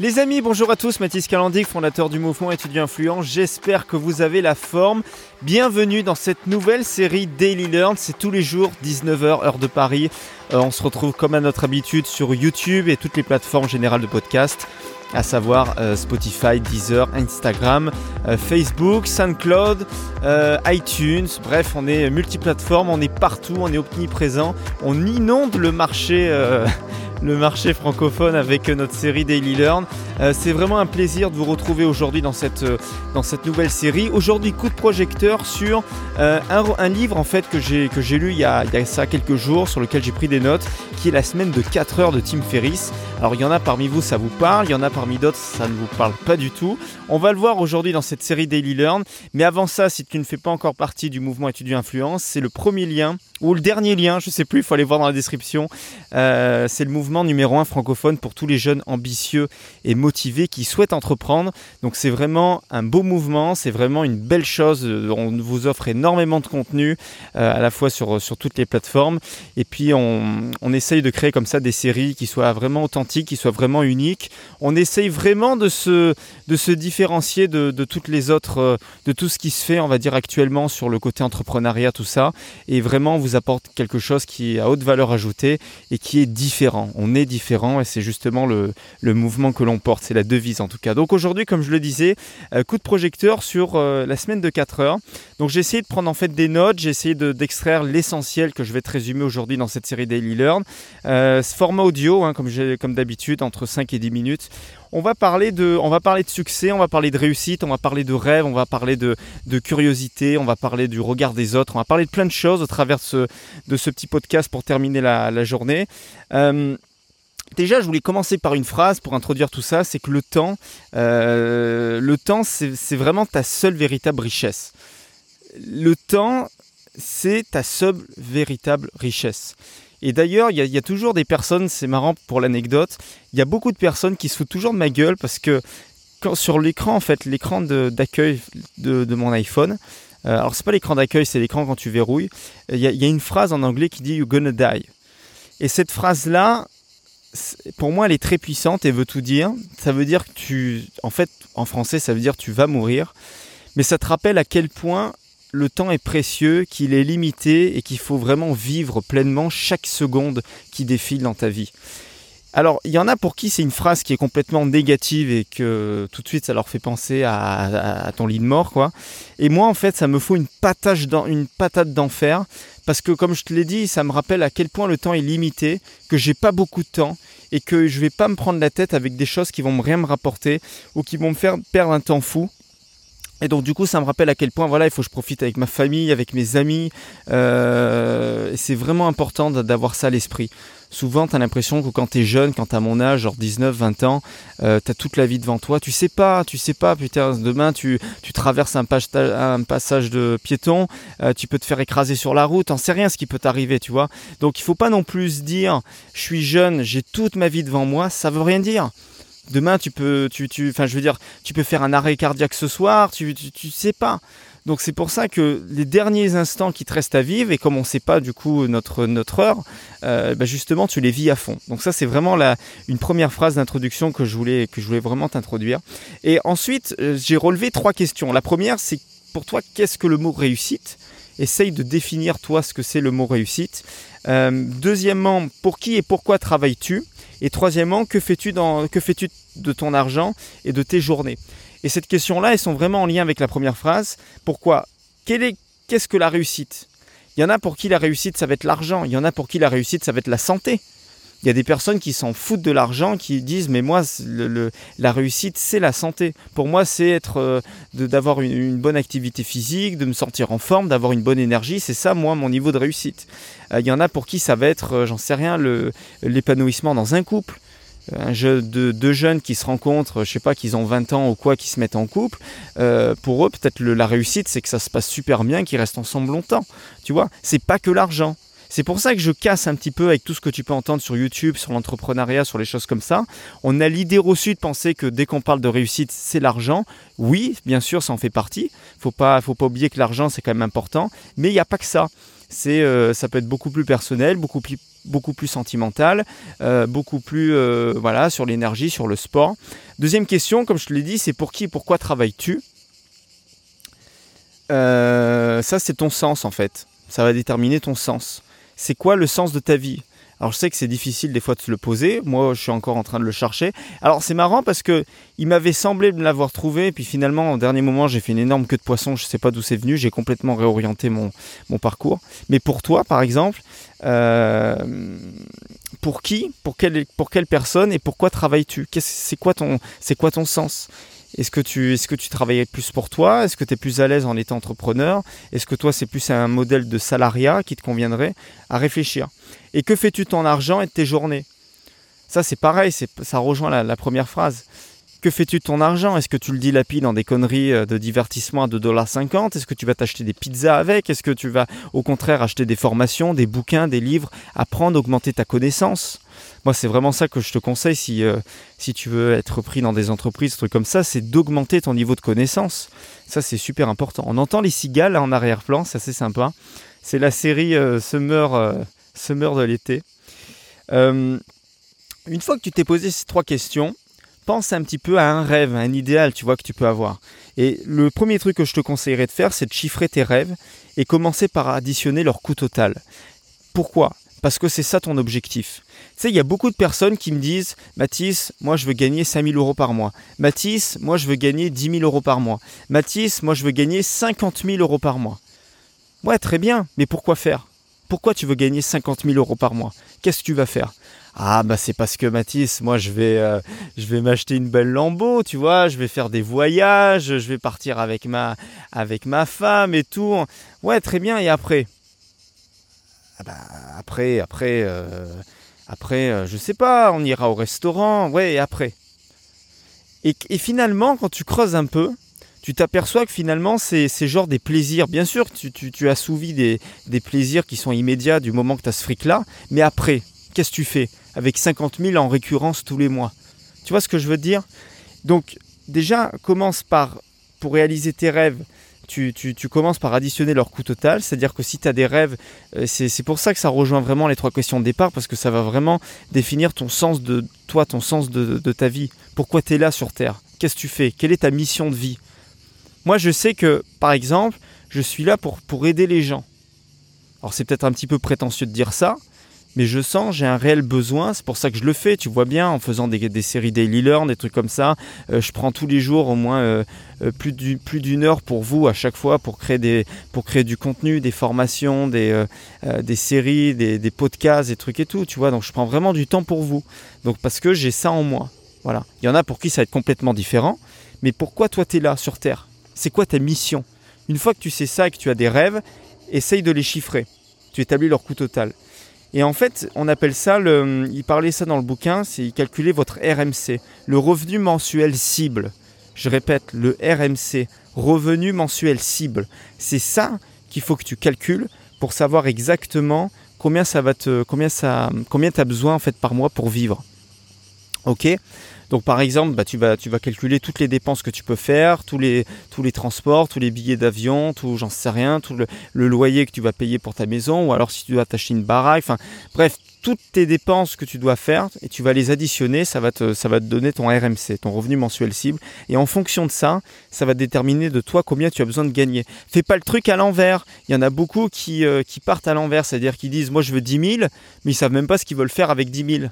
Les amis, bonjour à tous, Mathis Calandic, fondateur du mouvement étudiant influent. J'espère que vous avez la forme. Bienvenue dans cette nouvelle série Daily Learn. C'est tous les jours, 19h, heure de Paris. Euh, on se retrouve comme à notre habitude sur YouTube et toutes les plateformes générales de podcast, à savoir euh, Spotify, Deezer, Instagram, euh, Facebook, SoundCloud, iTunes. Bref, on est multiplateforme, on est partout, on est omniprésent. On inonde le marché le marché francophone avec notre série Daily Learn. Euh, c'est vraiment un plaisir de vous retrouver aujourd'hui dans cette, euh, dans cette nouvelle série. Aujourd'hui, coup de projecteur sur euh, un, livre en fait que j'ai, lu il y, a, ça quelques jours, sur lequel j'ai pris des notes, qui est La semaine de 4 heures de Tim Ferriss. Alors il y en a parmi vous, ça vous parle, il y en a parmi d'autres, ça ne vous parle pas du tout. On va le voir aujourd'hui dans cette série Daily Learn. Mais avant ça, si tu ne fais pas encore partie du mouvement étudiant influence, c'est le premier lien ou le dernier lien, je sais plus, il faut aller voir dans la description. c'est le mouvement numéro 1 francophone pour tous les jeunes ambitieux et qui souhaitent entreprendre. Donc c'est vraiment un beau mouvement, c'est vraiment une belle chose. On vous offre énormément de contenu euh, à la fois sur, sur toutes les plateformes. Et puis on, on, essaye de créer comme ça des séries qui soient vraiment authentiques, qui soient vraiment uniques. On essaye vraiment de se, de se différencier de, de toutes les autres, euh, de tout ce qui se fait, on va dire actuellement sur le côté entrepreneuriat, tout ça. Et vraiment on vous apporte quelque chose qui est à haute valeur ajoutée et qui est différent. On est différent et c'est justement le, le mouvement que l'on porte. C'est la devise en tout cas. Donc aujourd'hui, comme je le disais, euh, coup de projecteur sur euh, la semaine de 4 heures. Donc j'ai essayé de prendre en fait des notes, j'ai essayé d'extraire l'essentiel que je vais te résumer aujourd'hui dans cette série Daily Learn. Euh, ce format audio, hein, comme, d'habitude, entre 5 et 10 minutes. On va, parler de, on va parler de succès, on va parler de réussite, on va parler de rêve, on va parler de, curiosité, on va parler du regard des autres, on va parler de plein de choses au travers de ce, petit podcast pour terminer la journée. Déjà, je voulais commencer par une phrase pour introduire tout ça, c'est que le temps, euh, le temps, c'est vraiment ta seule véritable richesse. Le temps, c'est ta seule véritable richesse. Et d'ailleurs, il y, a toujours des personnes, c'est marrant pour l'anecdote, il y a beaucoup de personnes qui se foutent toujours de ma gueule parce que sur l'écran, en fait, l'écran d'accueil de, mon iPhone, euh, alors c'est pas l'écran d'accueil, c'est l'écran quand tu verrouilles, il y, a une phrase en anglais qui dit You're gonna die. Et cette phrase-là, pour moi, elle est très puissante et veut tout dire. Ça veut dire que tu, en fait, en français, ça veut dire tu vas mourir. Mais ça te rappelle à quel point le temps est précieux, qu'il est limité et qu'il faut vraiment vivre pleinement chaque seconde qui défile dans ta vie. Alors, il y en a pour qui c'est une phrase qui est complètement négative et que tout de suite ça leur fait penser à, ton lit de mort, quoi. Et moi, en fait, ça me faut une patate, d'enfer parce que, comme je te l'ai dit, ça me rappelle à quel point le temps est limité, que j'ai pas beaucoup de temps et que je vais pas me prendre la tête avec des choses qui vont rien me rapporter ou qui vont me faire perdre un temps fou. Et donc du coup, ça me rappelle à quel point voilà, il faut que je profite avec ma famille, avec mes amis. Euh, c'est vraiment important d'avoir ça à l'esprit. Souvent, tu as l'impression que quand tu es jeune, quand tu as mon âge, genre 19, 20 ans, euh, tu as toute la vie devant toi. Tu sais pas, tu sais pas, putain, demain tu, traverses un, passage de piéton, euh, tu peux te faire écraser sur la route, t'en sais rien ce qui peut t'arriver, tu vois. Donc il faut pas non plus dire, je suis jeune, j'ai toute ma vie devant moi, ça veut rien dire. Demain, tu peux, tu, tu, enfin, je veux dire, tu peux faire un arrêt cardiaque ce soir, tu, tu, tu sais pas. Donc c'est pour ça que les derniers instants qui te restent à vivre, et comme on ne sait pas du coup notre, notre heure, euh, bah justement tu les vis à fond. Donc ça c'est vraiment la, une première phrase d'introduction que je voulais, que je voulais vraiment t'introduire. Et ensuite euh, j'ai relevé trois questions. La première c'est pour toi qu'est-ce que le mot réussite? Essaye de définir toi ce que c'est le mot réussite. Euh, deuxièmement, pour qui et pourquoi travailles-tu? Et troisièmement, que fais-tu fais de ton argent et de tes journées? Et cette question-là, elles sont vraiment en lien avec la première phrase. Pourquoi? Qu'est-ce que la réussite? Il y en a pour qui la réussite, ça va être l'argent. Il y en a pour qui la réussite, ça va être la santé. Il y a des personnes qui s'en foutent de l'argent, qui disent mais moi la réussite c'est la santé. Pour moi c'est être euh, d'avoir une, bonne activité physique, de me sentir en forme, d'avoir une bonne énergie. C'est ça moi mon niveau de réussite. Euh, il y en a pour qui ça va être, euh, j'en sais rien, l'épanouissement dans un couple de deux jeunes qui se rencontrent, je sais pas, qu'ils ont 20 ans ou quoi, qui se mettent en couple, pour eux, peut-être la réussite, c'est que ça se passe super bien, qu'ils restent ensemble longtemps. Tu vois, c'est pas que l'argent. C'est pour ça que je casse un petit peu avec tout ce que tu peux entendre sur YouTube, sur l'entrepreneuriat, sur les choses comme ça. On a l'idée reçue de penser que dès qu'on parle de réussite, c'est l'argent. Oui, bien sûr, ça en fait partie. Faut pas, faut pas oublier que l'argent c'est quand même important, mais il n'y a pas que ça. Euh, ça peut être beaucoup plus personnel, beaucoup plus beaucoup plus sentimentale, euh, beaucoup plus euh, voilà sur l'énergie, sur le sport. Deuxième question, comme je te l'ai dit, c'est pour qui et pourquoi travailles-tu? Ça, c'est ton sens en fait. Ça va déterminer ton sens. C'est quoi le sens de ta vie? Alors je sais que c'est difficile des fois de se le poser, moi je suis encore en train de le chercher. Alors c'est marrant parce que il m'avait semblé me l'avoir trouvé, puis finalement au dernier moment j'ai fait une énorme queue de poisson, je ne sais pas d'où c'est venu, j'ai complètement réorienté mon, mon, parcours. Mais pour toi par exemple, euh, pour qui, pour quelle, pour quelle personne et pourquoi travailles-tu? C'est quoi, ton, quoi ton sens? Est-ce que, tu, travaillais plus pour toi? Est-ce que tu es plus à l'aise en étant entrepreneur? Est-ce que toi, c'est plus un modèle de salariat qui te conviendrait? À réfléchir. Et que fais-tu de ton argent et de tes journées? Ça, c'est pareil, ça rejoint la première phrase. Que fais-tu de ton argent? Est-ce que tu le dilapides dans des conneries euh, de divertissement à 2,50$ Est-ce que tu vas t'acheter des pizzas avec? Est-ce que tu vas au contraire acheter des formations, des bouquins, des livres, apprendre, augmenter ta connaissance? Moi, c'est vraiment ça que je te conseille si, euh, tu veux être pris dans des entreprises, trucs comme ça, c'est d'augmenter ton niveau de connaissance. Ça, c'est super important. On entend les cigales en arrière-plan, c'est assez sympa. C'est la série euh, Summer, Summer de l'été. une fois que tu t'es posé ces trois questions, pense un petit peu à un rêve, un idéal, tu vois, que tu peux avoir. Et le premier truc que je te conseillerais de faire, c'est de chiffrer tes rêves et commencer par additionner leur coût total. Pourquoi? Parce que c'est ça ton objectif. Tu sais, il y a beaucoup de personnes qui me disent Mathis, moi je veux gagner 5000 euros par mois. Mathis, moi je veux gagner 10 000 euros par mois. Mathis, moi je veux gagner 50 000 euros par mois. Ouais, très bien, mais pourquoi faire? Pourquoi tu veux gagner 50 000 euros par mois? Qu'est-ce que tu vas faire? Ah bah c'est parce que Mathis, moi je vais, euh, je vais m'acheter une belle lambeau, tu vois, je vais faire des voyages, je vais partir avec ma, avec ma femme et tout. Ouais, très bien. Et après? Ah bah, Après, après, euh, après, euh, je sais pas, on ira au restaurant. Ouais, et après? Et, finalement, quand tu creuses un peu, tu t'aperçois que finalement, c'est genre des plaisirs. Bien sûr, tu, tu, tu des, des plaisirs qui sont immédiats du moment que tu as ce fric-là, mais après, qu'est-ce que tu fais? Avec 50 000 en récurrence tous les mois. Tu vois ce que je veux dire? Donc déjà, commence par, pour réaliser tes rêves, tu, commences par additionner leur coût total, c'est-à-dire que si tu as des rêves, euh, c'est pour ça que ça rejoint vraiment les trois questions de départ, parce que ça va vraiment définir ton sens de toi, ton sens de, ta vie. Pourquoi tu es là sur Terre? Qu'est-ce que tu fais? Quelle est ta mission de vie? Moi, je sais que, par exemple, je suis là pour, pour aider les gens. Alors c'est peut-être un petit peu prétentieux de dire ça, mais je sens, j'ai un réel besoin, c'est pour ça que je le fais, tu vois bien, en faisant des, séries Daily Learn, des trucs comme ça. Euh, je prends tous les jours au moins euh, euh, plus d'une heure pour vous à chaque fois pour créer, du contenu, des formations, des, séries, des, des, podcasts, des trucs et tout, tu vois. Donc je prends vraiment du temps pour vous. Donc parce que j'ai ça en moi. Voilà. Il y en a pour qui ça va être complètement différent. Mais pourquoi toi tu es là sur Terre? C'est quoi ta mission? Une fois que tu sais ça et que tu as des rêves, essaye de les chiffrer. Tu établis leur coût total. Et en fait, on appelle ça, le, il parlait ça dans le bouquin, c'est calculer votre RMC, le revenu mensuel cible. Je répète, le RMC, revenu mensuel cible. C'est ça qu'il faut que tu calcules pour savoir exactement combien ça va te, combien ça, combien tu as besoin en fait par mois pour vivre. Ok donc par exemple, bah, tu, vas, calculer toutes les dépenses que tu peux faire, tous les, transports, tous les billets d'avion, tout, j'en sais rien, tout le, loyer que tu vas payer pour ta maison, ou alors si tu dois t'acheter une baraque, enfin bref, toutes tes dépenses que tu dois faire et tu vas les additionner, ça va te, donner ton RMC, ton revenu mensuel cible. Et en fonction de ça, ça va déterminer de toi combien tu as besoin de gagner. Fais pas le truc à l'envers. Il y en a beaucoup qui, euh, qui partent à l'envers, c'est-à-dire qu'ils disent moi je veux 10 000, mais ils savent même pas ce qu'ils veulent faire avec 10 000.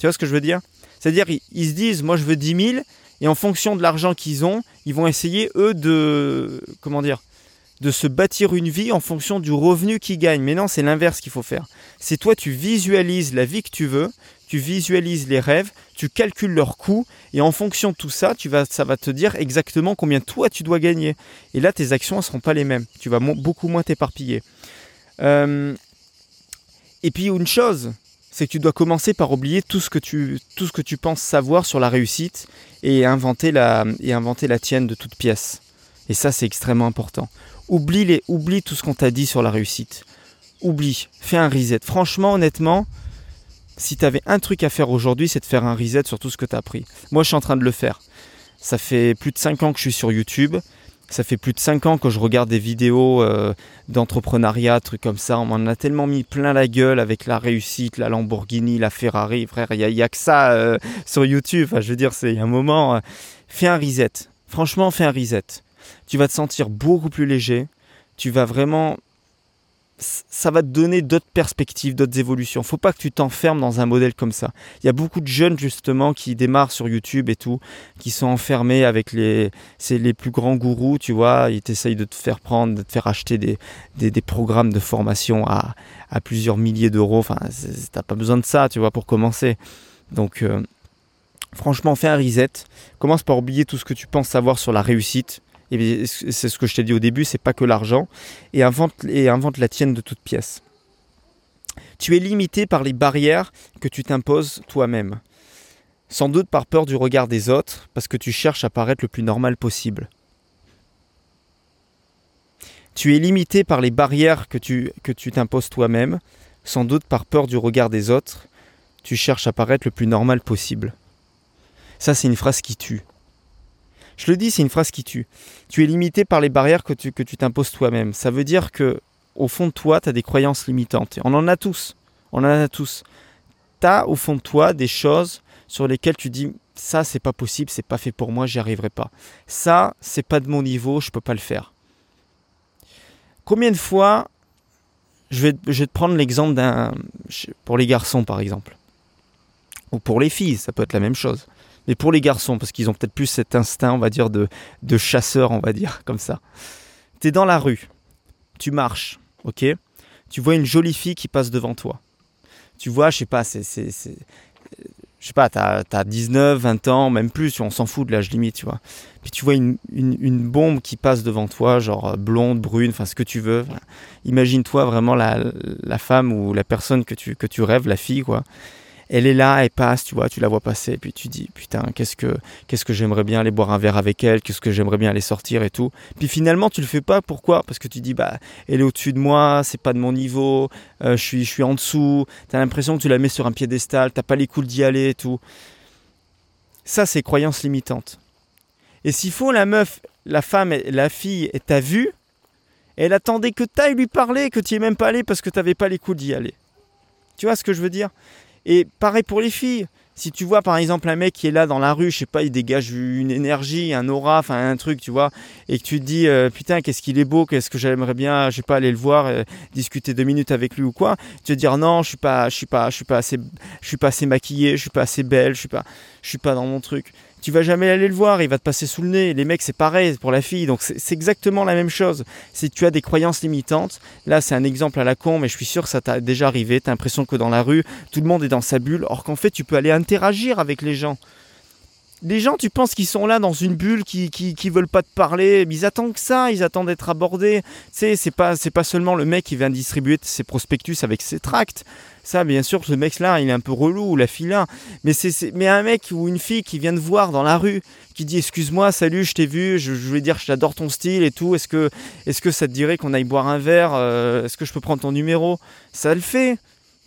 Tu vois ce que je veux dire? C'est-à-dire, ils, se disent, moi je veux 10 000, et en fonction de l'argent qu'ils ont, ils vont essayer, eux, de, comment dire, de se bâtir une vie en fonction du revenu qu'ils gagnent. Mais non, c'est l'inverse qu'il faut faire. C'est toi, tu visualises la vie que tu veux, tu visualises les rêves, tu calcules leurs coûts, et en fonction de tout ça, tu vas, ça va te dire exactement combien toi tu dois gagner. Et là, tes actions ne seront pas les mêmes. Tu vas beaucoup moins t'éparpiller. Euh, et puis une chose, c'est que tu dois commencer par oublier tout ce que tu, tout ce que tu penses savoir sur la réussite et inventer la, et inventer la tienne de toute pièce. Et ça, c'est extrêmement important. Oublie, les, oublie tout ce qu'on t'a dit sur la réussite. Oublie, fais un reset. Franchement, honnêtement, si tu avais un truc à faire aujourd'hui, c'est de faire un reset sur tout ce que tu as appris. Moi, je suis en train de le faire. Ça fait plus de 5 ans que je suis sur YouTube. Ça fait plus de 5 ans que je regarde des vidéos euh, d'entrepreneuriat, trucs comme ça. On m'en a tellement mis plein la gueule avec la réussite, la Lamborghini, la Ferrari. Frère, il n'y a, que ça euh, sur YouTube. je veux dire, c'est un moment. Euh, fais un reset. Franchement, fais un reset. Tu vas te sentir beaucoup plus léger. Tu vas vraiment ça va te donner d'autres perspectives, d'autres évolutions. Faut pas que tu t'enfermes dans un modèle comme ça. Il y a beaucoup de jeunes justement qui démarrent sur YouTube et tout, qui sont enfermés avec les, c'est les plus grands gourous, tu vois. Ils t'essayent de te faire prendre, de te faire acheter des, des, programmes de formation à, à plusieurs milliers d'euros. Enfin, t'as pas besoin de ça, tu vois, pour commencer. Donc, euh, franchement, fais un reset. Commence par oublier tout ce que tu penses savoir sur la réussite c'est ce que je t'ai dit au début, c'est pas que l'argent, et invente, et invente la tienne de toute pièce. Tu es limité par les barrières que tu t'imposes toi-même. Sans doute par peur du regard des autres, parce que tu cherches à paraître le plus normal possible. Tu es limité par les barrières que tu que tu t'imposes toi-même, sans doute par peur du regard des autres, tu cherches à paraître le plus normal possible. Ça, c'est une phrase qui tue. Je le dis, c'est une phrase qui tue. Tu es limité par les barrières que tu t'imposes toi-même. Ça veut dire que au fond de toi, tu as des croyances limitantes. on en a tous. On en a tous. Tu as au fond de toi des choses sur lesquelles tu dis ça c'est pas possible, c'est pas fait pour moi, j'y arriverai pas. Ça, c'est pas de mon niveau, je peux pas le faire. Combien de fois je vais, je vais te prendre l'exemple d'un pour les garçons par exemple ou pour les filles, ça peut être la même chose mais pour les garçons, parce qu'ils ont peut-être plus cet instinct, on va dire, de, de chasseur, on va dire, comme ça. Tu es dans la rue, tu marches, ok? Tu vois une jolie fille qui passe devant toi. Tu vois, je sais pas, c'est. Je sais pas, t'as as 19, 20 ans, même plus, on s'en fout de l'âge limite, tu vois. Puis tu vois une, une, bombe qui passe devant toi, genre blonde, brune, enfin ce que tu veux. Imagine-toi vraiment la, la, femme ou la personne que tu, que tu rêves, la fille, quoi elle est là, elle passe, tu vois, tu la vois passer, puis tu dis, putain, qu'est-ce que, qu'est-ce que j'aimerais bien aller boire un verre avec elle, qu'est-ce que j'aimerais bien aller sortir et tout. Puis finalement, tu le fais pas, pourquoi? Parce que tu dis, bah, elle est au-dessus de moi, c'est pas de mon niveau, euh, je, suis, je suis en dessous, tu as l'impression que tu la mets sur un piédestal, t'as pas les coups d'y aller et tout. Ça, c'est croyance limitante. Et s'il faut, la meuf, la femme, la fille, t'as vu, elle attendait que tu ailles lui parler, que tu es même pas allé parce que tu n'avais pas les coups d'y aller. Tu vois ce que je veux dire? Et pareil pour les filles. Si tu vois par exemple un mec qui est là dans la rue, je sais pas, il dégage une énergie, un aura, enfin un truc, tu vois, et que tu te dis euh, putain qu'est-ce qu'il est beau, qu'est-ce que j'aimerais bien, je sais pas, aller le voir, euh, discuter deux minutes avec lui ou quoi, tu te dire non, je suis pas, je suis pas, je suis assez, je suis maquillé, je suis pas assez belle, je suis je suis pas dans mon truc tu vas jamais aller le voir, il va te passer sous le nez. Les mecs, c'est pareil pour la fille, donc c'est exactement la même chose. Si tu as des croyances limitantes, là c'est un exemple à la con, mais je suis sûr que ça t'a déjà arrivé. T'as l'impression que dans la rue, tout le monde est dans sa bulle, or qu'en fait tu peux aller interagir avec les gens les gens, tu penses qu'ils sont là dans une bulle, qui, qui, veulent pas te parler, ils attendent que ça, ils attendent d'être abordés. Tu sais, c'est pas, c'est pas seulement le mec qui vient distribuer ses prospectus avec ses tracts. Ça, bien sûr, ce mec-là, il est un peu relou, la fille là. Mais c'est, mais un mec ou une fille qui vient te voir dans la rue, qui dit excuse-moi, salut, je t'ai vu, je, je voulais dire j'adore ton style et tout. Est-ce que, est-ce que ça te dirait qu'on aille boire un verre euh, Est-ce que je peux prendre ton numéro? Ça le fait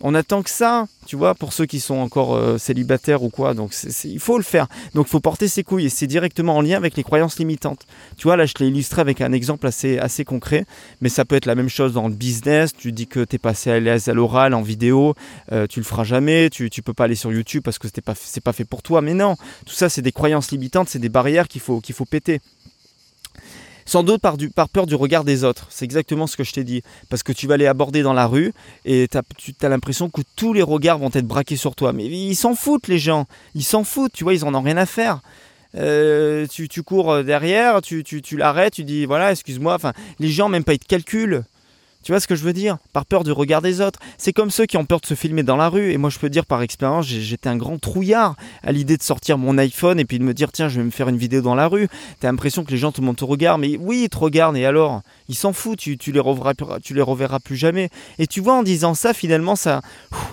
on attend que ça, tu vois, pour ceux qui sont encore euh, célibataires ou quoi. Donc il faut le faire. Donc il faut porter ses couilles et c'est directement en lien avec les croyances limitantes. Tu vois, là je l'ai illustré avec un exemple assez, assez concret, mais ça peut être la même chose dans le business. Tu dis que tu es passé à l'aise à l'oral, en vidéo, euh, tu le feras jamais, tu, tu peux pas aller sur YouTube parce que c'est pas, pas fait pour toi. Mais non, tout ça c'est des croyances limitantes, c'est des barrières qu'il faut, qu'il faut péter. Sans doute par, peur du regard des autres. C'est exactement ce que je t'ai dit. Parce que tu vas les aborder dans la rue et tu as l'impression que tous les regards vont être braqués sur toi. Mais ils s'en foutent, les gens. Ils s'en foutent, tu vois, ils en ont rien à faire. Euh, tu, cours derrière, tu, tu, tu l'arrêtes, tu dis voilà, excuse-moi. Enfin, les gens même pas ils te calculent. Tu vois ce que je veux dire? Par peur du regard des autres. C'est comme ceux qui ont peur de se filmer dans la rue. Et moi, je peux dire par expérience, j'étais un grand trouillard à l'idée de sortir mon iPhone et puis de me dire, tiens, je vais me faire une vidéo dans la rue. T'as l'impression que les gens, tout le monde te regarde. Mais oui, ils te regardent. Et alors? Ils s'en foutent. Tu, tu, les reverras, plus jamais. Et tu vois, en disant ça, finalement, ça,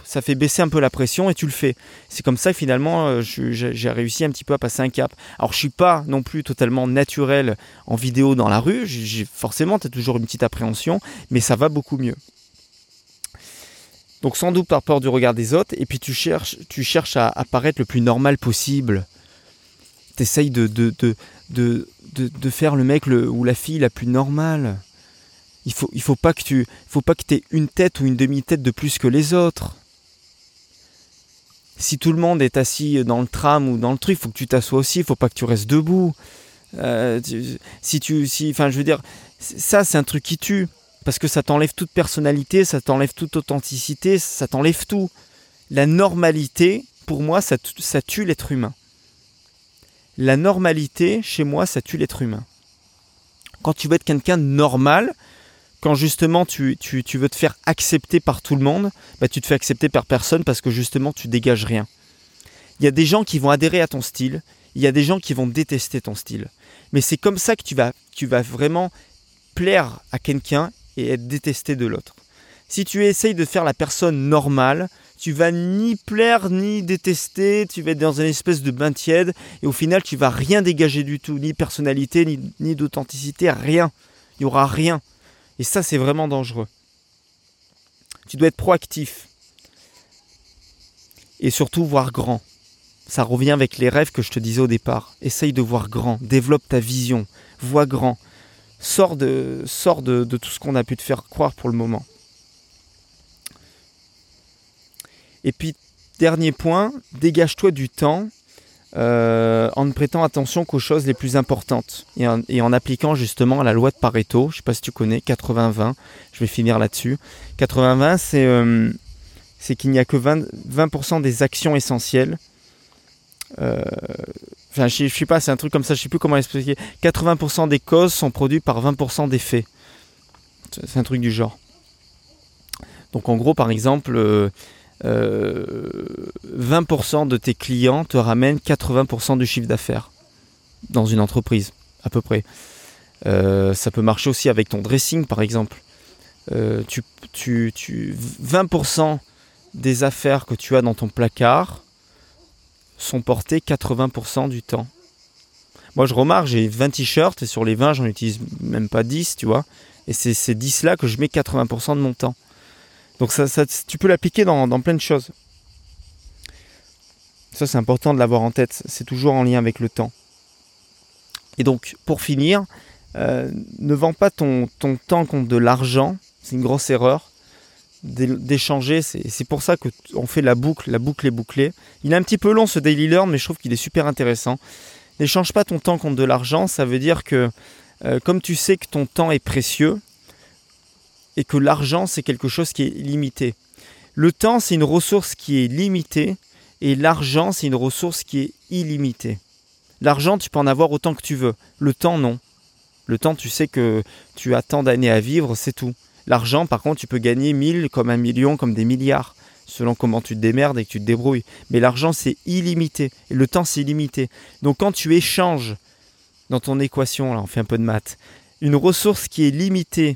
ça fait baisser un peu la pression et tu le fais. C'est comme ça, finalement, euh, j'ai réussi un petit peu à passer un cap. Alors, je suis pas non plus totalement naturel en vidéo dans la rue. Forcément, tu as toujours une petite appréhension. Mais ça beaucoup mieux. Donc sans doute par peur du regard des autres, et puis tu cherches, tu cherches à apparaître le plus normal possible. T'essayes de de, de, de, de, faire le mec ou la fille la plus normale. Il faut, il faut pas que tu faut pas que aies une tête ou une demi-tête de plus que les autres. Si tout le monde est assis dans le tram ou dans le truc, faut que tu t'assoies aussi, il faut pas que tu restes debout. Euh, si tu, si, enfin, je veux dire, ça, c'est un truc qui tue parce que ça t'enlève toute personnalité, ça t'enlève toute authenticité, ça t'enlève tout. La normalité, pour moi, ça, tue l'être humain. La normalité, chez moi, ça tue l'être humain. Quand tu veux être quelqu'un de normal, quand justement tu, veux te faire accepter par tout le monde, bah, tu te fais accepter par personne parce que justement tu dégages rien. Il y a des gens qui vont adhérer à ton style, il y a des gens qui vont détester ton style. Mais c'est comme ça que tu tu vas vraiment plaire à quelqu'un être détesté de l'autre. Si tu essayes de faire la personne normale, tu vas ni plaire ni détester, tu vas être dans une espèce de bain tiède et au final tu vas rien dégager du tout, ni personnalité, ni, ni d'authenticité, rien. Il n'y aura rien. Et ça c'est vraiment dangereux. Tu dois être proactif. Et surtout voir grand. Ça revient avec les rêves que je te disais au départ. Essaye de voir grand, développe ta vision, vois grand. Sors de, de, tout ce qu'on a pu te faire croire pour le moment. Et puis, dernier point, dégage-toi du temps euh, en ne prêtant attention qu'aux choses les plus importantes et en, appliquant justement la loi de Pareto. Je ne sais pas si tu connais, 80-20. Je vais finir là-dessus. 80-20, euh, c'est qu'il n'y a que 20%, 20 des actions essentielles euh, enfin, je, je sais pas, c'est un truc comme ça, je sais plus comment expliquer. 80% des causes sont produites par 20% des faits. C'est un truc du genre. Donc en gros, par exemple, 20% euh, de tes clients te ramènent 80% du chiffre d'affaires dans une entreprise, à peu près. Euh, ça peut marcher aussi avec ton dressing, par exemple. tu, tu, tu, 20% des affaires que tu as dans ton placard sont portés 80% du temps. Moi, je remarque, j'ai 20 t-shirts et sur les 20, j'en utilise même pas 10, tu vois. Et c'est ces 10-là que je mets 80% de mon temps. Donc, ça, tu peux l'appliquer dans, plein de choses. Ça, c'est important de l'avoir en tête. C'est toujours en lien avec le temps. Et donc, pour finir, euh, ne vends pas ton, ton temps contre de l'argent. C'est une grosse erreur d'échanger. C'est pour ça qu'on fait la boucle, la boucle est bouclée. Il est un petit peu long ce Daily Learn, mais je trouve qu'il est super intéressant. N'échange pas ton temps contre de l'argent, ça veut dire que euh, comme tu sais que ton temps est précieux et que l'argent c'est quelque chose qui est limité. Le temps c'est une ressource qui est limitée et l'argent c'est une ressource qui est illimitée. L'argent tu peux en avoir autant que tu veux, le temps non. Le temps tu sais que tu as tant d'années à vivre, c'est tout. L'argent, par contre, tu peux gagner 1000 comme un million, comme des milliards, selon comment tu te démerdes et que tu te débrouilles. Mais l'argent, c'est illimité. Et le temps, c'est illimité. Donc quand tu échanges dans ton équation, là, on fait un peu de maths, une ressource qui est limitée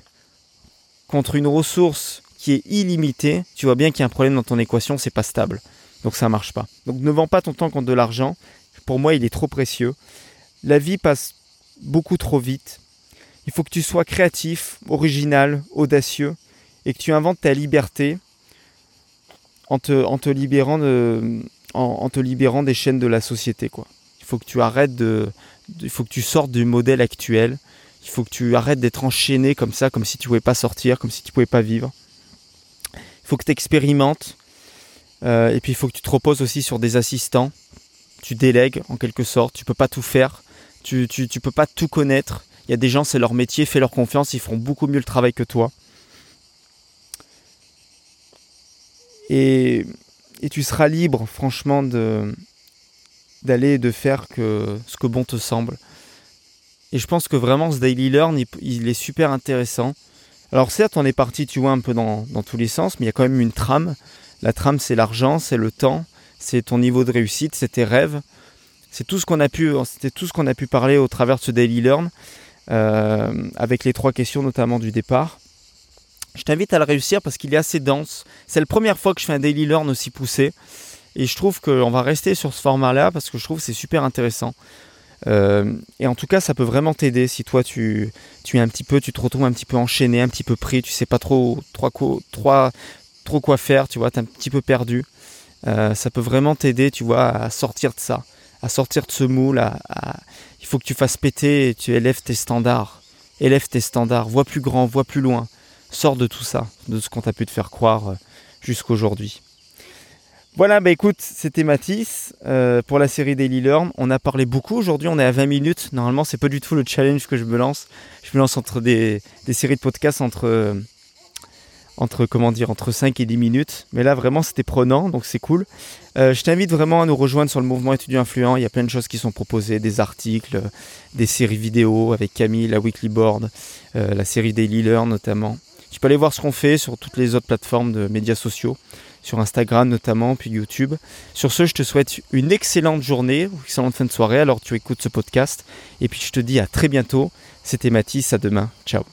contre une ressource qui est illimitée, tu vois bien qu'il y a un problème dans ton équation, c'est pas stable. Donc ça marche pas. Donc ne vends pas ton temps contre de l'argent. Pour moi, il est trop précieux. La vie passe beaucoup trop vite. Il faut que tu sois créatif, original, audacieux et que tu inventes ta liberté en te, libérant, des chaînes de la société. Il faut que tu arrêtes de, tu sortes du modèle actuel. Il faut que tu arrêtes d'être enchaîné comme ça, comme si tu ne pouvais pas sortir, comme si tu ne pouvais pas vivre. Il faut que tu expérimentes. Euh, et puis il faut que tu te reposes aussi sur des assistants. Tu délègues en quelque sorte. Tu ne peux pas tout faire. Tu ne peux pas tout connaître. Il y a des gens, c'est leur métier, fais leur confiance, ils feront beaucoup mieux le travail que toi. Et, tu seras libre, franchement, d'aller et de faire que ce que bon te semble. Et je pense que vraiment ce daily learn, il, est super intéressant. Alors certes, on est parti, tu vois, un peu dans, dans tous les sens, mais il y a quand même une trame. La trame, c'est l'argent, c'est le temps, c'est ton niveau de réussite, c'est tes rêves. C'est tout ce qu'on a pu, c'était tout ce qu'on a pu parler au travers de ce daily learn. Euh, avec les trois questions notamment du départ. Je t'invite à le réussir parce qu'il est assez dense. C'est la première fois que je fais un daily learn aussi poussé. Et je trouve qu'on va rester sur ce format-là parce que je trouve que c'est super intéressant. Euh, et en tout cas, ça peut vraiment t'aider si toi tu, tu es un petit peu, tu te retrouves un petit peu enchaîné, un petit peu pris, tu sais pas trop, trop, trop, trop quoi faire, tu vois, tu es un petit peu perdu. Euh, ça peut vraiment t'aider, tu vois, à sortir de ça, à sortir de ce moule, il faut que tu fasses péter et tu élèves tes standards. Élève tes standards, vois plus grand, vois plus loin. Sors de tout ça, de ce qu'on t'a pu te faire croire euh, jusqu'aujourd'hui. Voilà, bah écoute, c'était Mathis euh, pour la série Daily Learn. On a parlé beaucoup aujourd'hui, on est à 20 minutes. Normalement, c'est pas du tout le challenge que je me lance. Je me lance entre des, séries de podcasts entre, entre, comment dire, entre 5 et 10 minutes. Mais là, vraiment, c'était prenant, donc c'est cool. Euh, je t'invite vraiment à nous rejoindre sur le mouvement étudiant influent. Il y a plein de choses qui sont proposées, des articles, des séries vidéo avec Camille, la Weekly Board, euh, la série Daily Learn notamment. Tu peux aller voir ce qu'on fait sur toutes les autres plateformes de médias sociaux sur Instagram notamment, puis YouTube. Sur ce, je te souhaite une excellente journée, une excellente fin de soirée alors tu écoutes ce podcast. Et puis je te dis à très bientôt. C'était Mathis, à demain. Ciao.